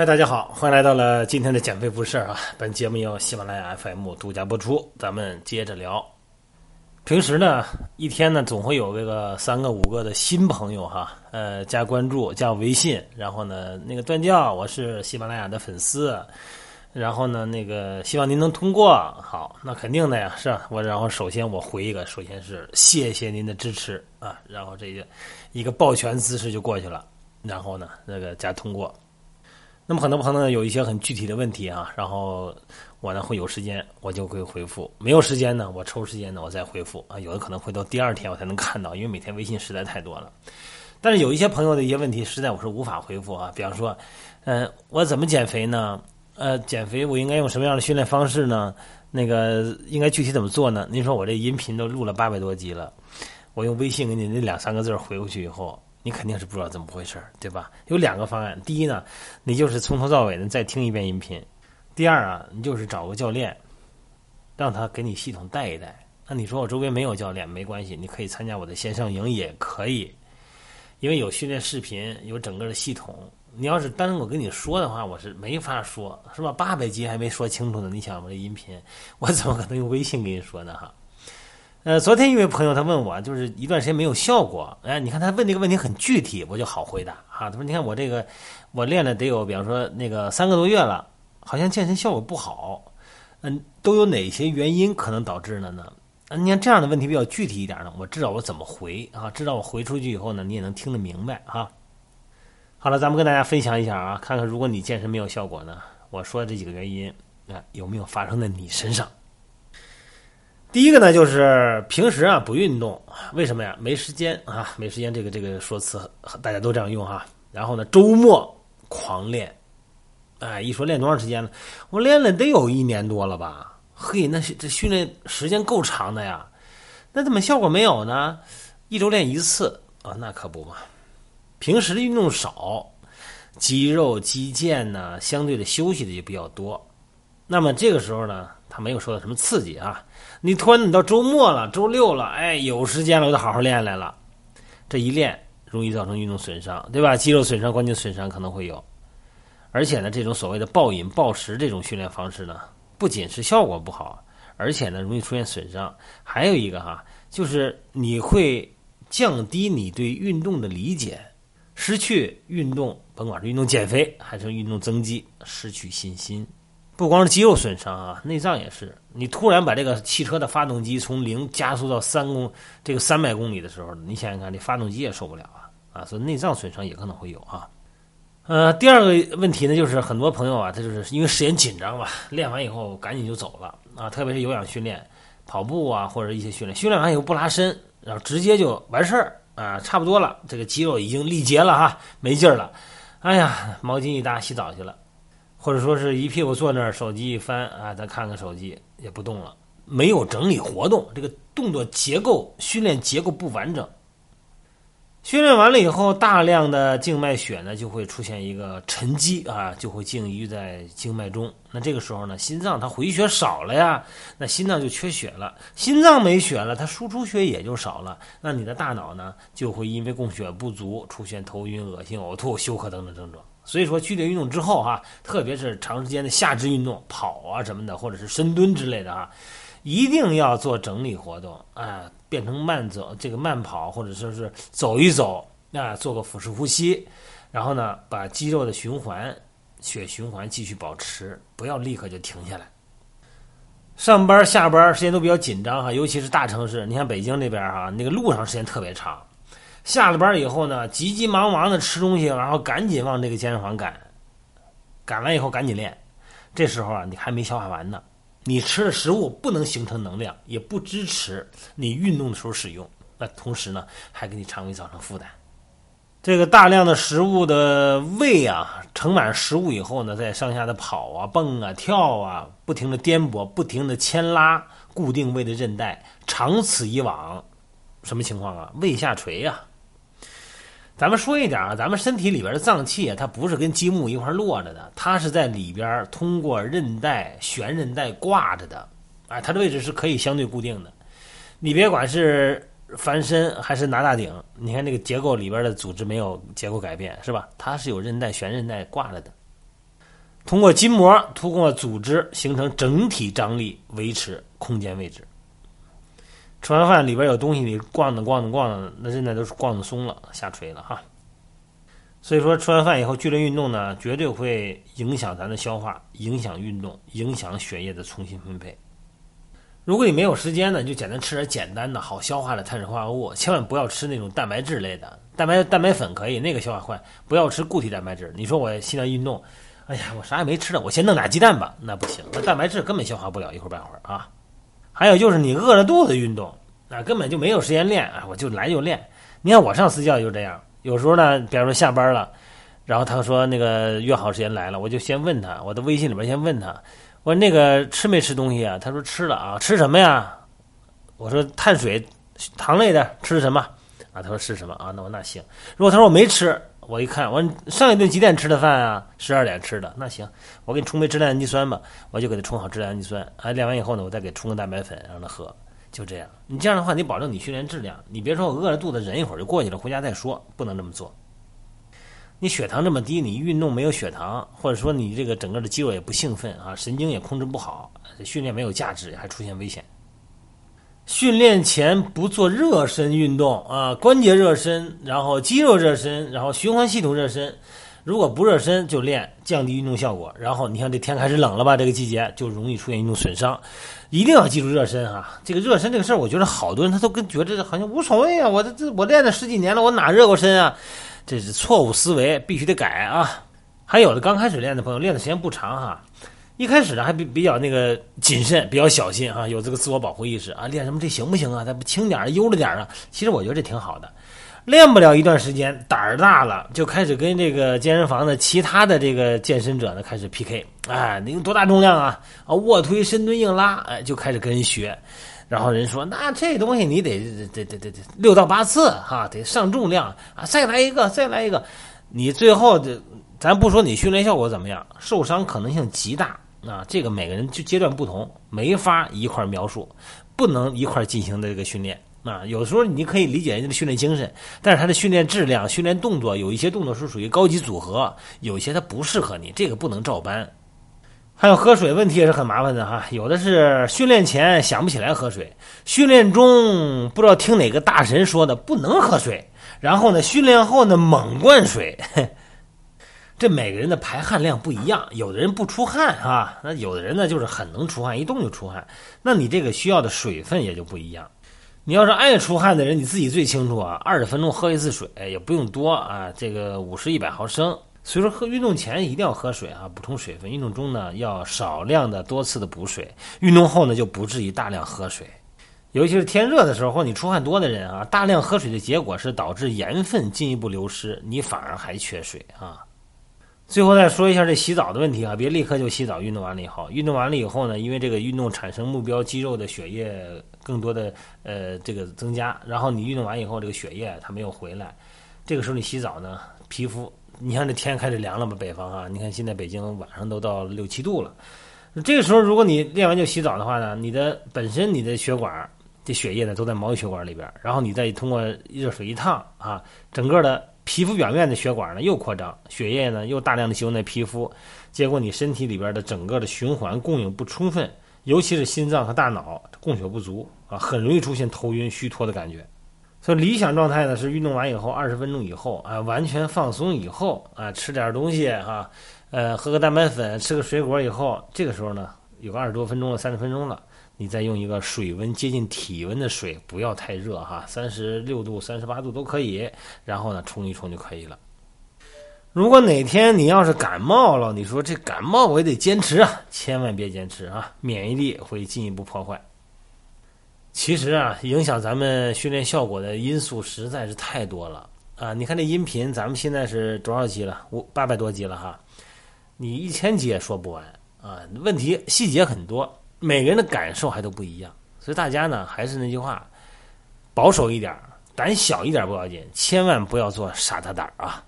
嗨，大家好，欢迎来到了今天的减肥不事啊！本节目由喜马拉雅 FM 独家播出。咱们接着聊。平时呢，一天呢总会有这个三个五个的新朋友哈，呃，加关注、加微信，然后呢，那个段教，我是喜马拉雅的粉丝，然后呢，那个希望您能通过。好，那肯定的呀，是吧？我然后首先我回一个，首先是谢谢您的支持啊，然后这个一个抱拳姿势就过去了，然后呢，那个加通过。那么很多朋友有一些很具体的问题啊，然后我呢会有时间我就会回复，没有时间呢我抽时间呢我再回复啊，有的可能会到第二天我才能看到，因为每天微信实在太多了。但是有一些朋友的一些问题实在我是无法回复啊，比方说，嗯，我怎么减肥呢？呃，减肥我应该用什么样的训练方式呢？那个应该具体怎么做呢？您说我这音频都录了八百多集了，我用微信给你那两三个字回过去以后。你肯定是不知道怎么回事儿对吧？有两个方案，第一呢，你就是从头到尾的再听一遍音频；第二啊，你就是找个教练，让他给你系统带一带。那你说我周边没有教练，没关系，你可以参加我的线上营也可以，因为有训练视频，有整个的系统。你要是单我跟你说的话，我是没法说，是吧？八百集还没说清楚呢，你想我这音频，我怎么可能用微信跟你说呢？哈。呃，昨天一位朋友他问我，就是一段时间没有效果。哎，你看他问这个问题很具体，我就好回答哈。他说：“你看我这个，我练了得有，比方说那个三个多月了，好像健身效果不好。嗯，都有哪些原因可能导致的呢？你看这样的问题比较具体一点呢，我知道我怎么回啊，知道我回出去以后呢，你也能听得明白哈。好了，咱们跟大家分享一下啊，看看如果你健身没有效果呢，我说的这几个原因啊，有没有发生在你身上？”第一个呢，就是平时啊不运动，为什么呀？没时间啊，没时间。这个这个说辞大家都这样用哈。然后呢，周末狂练，哎，一说练多长时间了？我练了得有一年多了吧？嘿，那这训练时间够长的呀，那怎么效果没有呢？一周练一次啊，那可不嘛。平时的运动少，肌肉肌腱呢相对的休息的就比较多。那么这个时候呢，他没有受到什么刺激啊。你突然你到周末了，周六了，哎，有时间了，我就好好练来了。这一练容易造成运动损伤，对吧？肌肉损伤、关节损伤可能会有。而且呢，这种所谓的暴饮暴食这种训练方式呢，不仅是效果不好，而且呢，容易出现损伤。还有一个哈，就是你会降低你对运动的理解，失去运动，甭管是运动减肥还是运动增肌，失去信心。不光是肌肉损伤啊，内脏也是。你突然把这个汽车的发动机从零加速到三公这个三百公里的时候，你想想看，这发动机也受不了啊啊！所以内脏损伤也可能会有啊。呃，第二个问题呢，就是很多朋友啊，他就是因为时间紧张吧，练完以后赶紧就走了啊。特别是有氧训练、跑步啊，或者一些训练，训练完以后不拉伸，然后直接就完事儿啊，差不多了，这个肌肉已经力竭了哈，没劲儿了，哎呀，毛巾一搭洗澡去了。或者说是一屁股坐那儿，手机一翻啊，再看看手机也不动了，没有整理活动，这个动作结构训练结构不完整。训练完了以后，大量的静脉血呢就会出现一个沉积啊，就会静淤在静脉中。那这个时候呢，心脏它回血少了呀，那心脏就缺血了，心脏没血了，它输出血也就少了。那你的大脑呢，就会因为供血不足，出现头晕、恶心、呕吐、休克等等症状。所以说，剧烈运动之后哈，特别是长时间的下肢运动，跑啊什么的，或者是深蹲之类的啊，一定要做整理活动啊，变成慢走，这个慢跑，或者说是走一走啊，做个腹式呼吸，然后呢，把肌肉的循环、血循环继续保持，不要立刻就停下来。上班下班时间都比较紧张哈，尤其是大城市，你像北京这边哈，那个路上时间特别长。下了班以后呢，急急忙忙的吃东西，然后赶紧往这个健身房赶，赶完以后赶紧练。这时候啊，你还没消化完呢，你吃的食物不能形成能量，也不支持你运动的时候使用。那同时呢，还给你肠胃造成负担。这个大量的食物的胃啊，盛满食物以后呢，在上下的跑啊、蹦啊、跳啊，不停的颠簸，不停的牵拉固定胃的韧带，长此以往，什么情况啊？胃下垂呀。咱们说一点啊，咱们身体里边的脏器啊，它不是跟积木一块摞着的，它是在里边通过韧带、悬韧带挂着的，啊，它的位置是可以相对固定的。你别管是翻身还是拿大顶，你看这个结构里边的组织没有结构改变，是吧？它是有韧带、悬韧带挂着的。通过筋膜，通过组织形成整体张力，维持空间位置。吃完饭里边有东西，你逛的逛的逛的，那现在都是逛的松了，下垂了哈。所以说，吃完饭以后剧烈运动呢，绝对会影响咱的消化，影响运动，影响血液的重新分配。如果你没有时间呢，就简单吃点简单的、好消化的碳水化合物，千万不要吃那种蛋白质类的。蛋白蛋白粉可以，那个消化快。不要吃固体蛋白质。你说我现在运动，哎呀，我啥也没吃的，我先弄俩鸡蛋吧，那不行，那蛋白质根本消化不了一会儿半会儿啊。还有就是你饿着肚子运动，那根本就没有时间练啊，我就来就练。你看我上私教就这样。有时候呢，比方说下班了，然后他说那个约好时间来了，我就先问他，我的微信里边先问他，我说那个吃没吃东西啊？他说吃了啊，吃什么呀？我说碳水、糖类的吃什么？啊，他说是什么啊？那我那行。如果他说我没吃，我一看，我上一顿几点吃的饭啊？十二点吃的。那行，我给你冲杯质量氨基酸吧，我就给他冲好质量氨基酸。啊，练完以后呢，我再给冲个蛋白粉让他喝。就这样，你这样的话，你保证你训练质量。你别说我饿着肚子忍一会儿就过去了，回家再说，不能这么做。你血糖这么低，你运动没有血糖，或者说你这个整个的肌肉也不兴奋啊，神经也控制不好，训练没有价值，还出现危险。训练前不做热身运动啊，关节热身，然后肌肉热身，然后循环系统热身。如果不热身就练，降低运动效果。然后你看这天开始冷了吧，这个季节就容易出现运动损伤。一定要记住热身啊！这个热身这个事儿，我觉得好多人他都跟觉得好像无所谓啊。我这这我练了十几年了，我哪热过身啊？这是错误思维，必须得改啊！还有的刚开始练的朋友，练的时间不长哈，一开始呢还比比较那个谨慎，比较小心啊，有这个自我保护意识啊，练什么这行不行啊？咱不轻点儿，悠着点儿啊？其实我觉得这挺好的。练不了一段时间，胆儿大了，就开始跟这个健身房的其他的这个健身者呢开始 PK。哎，你用多大重量啊？啊，卧推、深蹲、硬拉，哎，就开始跟人学。然后人说，那这东西你得得得得得六到八次哈，得上重量啊，再来一个，再来一个。你最后的，咱不说你训练效果怎么样，受伤可能性极大啊。这个每个人就阶段不同，没法一块描述，不能一块进行的这个训练。啊，有时候你可以理解人家的训练精神，但是他的训练质量、训练动作，有一些动作是属于高级组合，有一些它不适合你，这个不能照搬。还有喝水问题也是很麻烦的哈，有的是训练前想不起来喝水，训练中不知道听哪个大神说的不能喝水，然后呢训练后呢猛灌水，这每个人的排汗量不一样，有的人不出汗啊，那有的人呢就是很能出汗，一动就出汗，那你这个需要的水分也就不一样。你要是爱出汗的人，你自己最清楚啊。二十分钟喝一次水，也不用多啊，这个五十一百毫升。所以说，喝运动前一定要喝水啊，补充水分。运动中呢，要少量的、多次的补水。运动后呢，就不至于大量喝水。尤其是天热的时候，或你出汗多的人啊，大量喝水的结果是导致盐分进一步流失，你反而还缺水啊。最后再说一下这洗澡的问题啊，别立刻就洗澡。运动完了以后，运动完了以后呢，因为这个运动产生目标肌肉的血液更多的呃这个增加，然后你运动完以后，这个血液它没有回来，这个时候你洗澡呢，皮肤你看这天开始凉了吧？北方啊，你看现在北京晚上都到六七度了，这个时候如果你练完就洗澡的话呢，你的本身你的血管这血液呢都在毛细血管里边，然后你再通过热水一烫啊，整个的。皮肤表面的血管呢又扩张，血液呢又大量的集中在皮肤，结果你身体里边的整个的循环供应不充分，尤其是心脏和大脑供血不足啊，很容易出现头晕虚脱的感觉。所以理想状态呢是运动完以后二十分钟以后啊，完全放松以后啊，吃点东西哈，呃，喝个蛋白粉，吃个水果以后，这个时候呢有个二十多分钟了，三十分钟了。你再用一个水温接近体温的水，不要太热哈，三十六度、三十八度都可以，然后呢冲一冲就可以了。如果哪天你要是感冒了，你说这感冒我也得坚持啊，千万别坚持啊，免疫力会进一步破坏。其实啊，影响咱们训练效果的因素实在是太多了啊！你看这音频，咱们现在是多少集了？五八百多集了哈，你一千集也说不完啊，问题细节很多。每个人的感受还都不一样，所以大家呢还是那句话，保守一点，胆小一点不要紧，千万不要做傻大胆啊。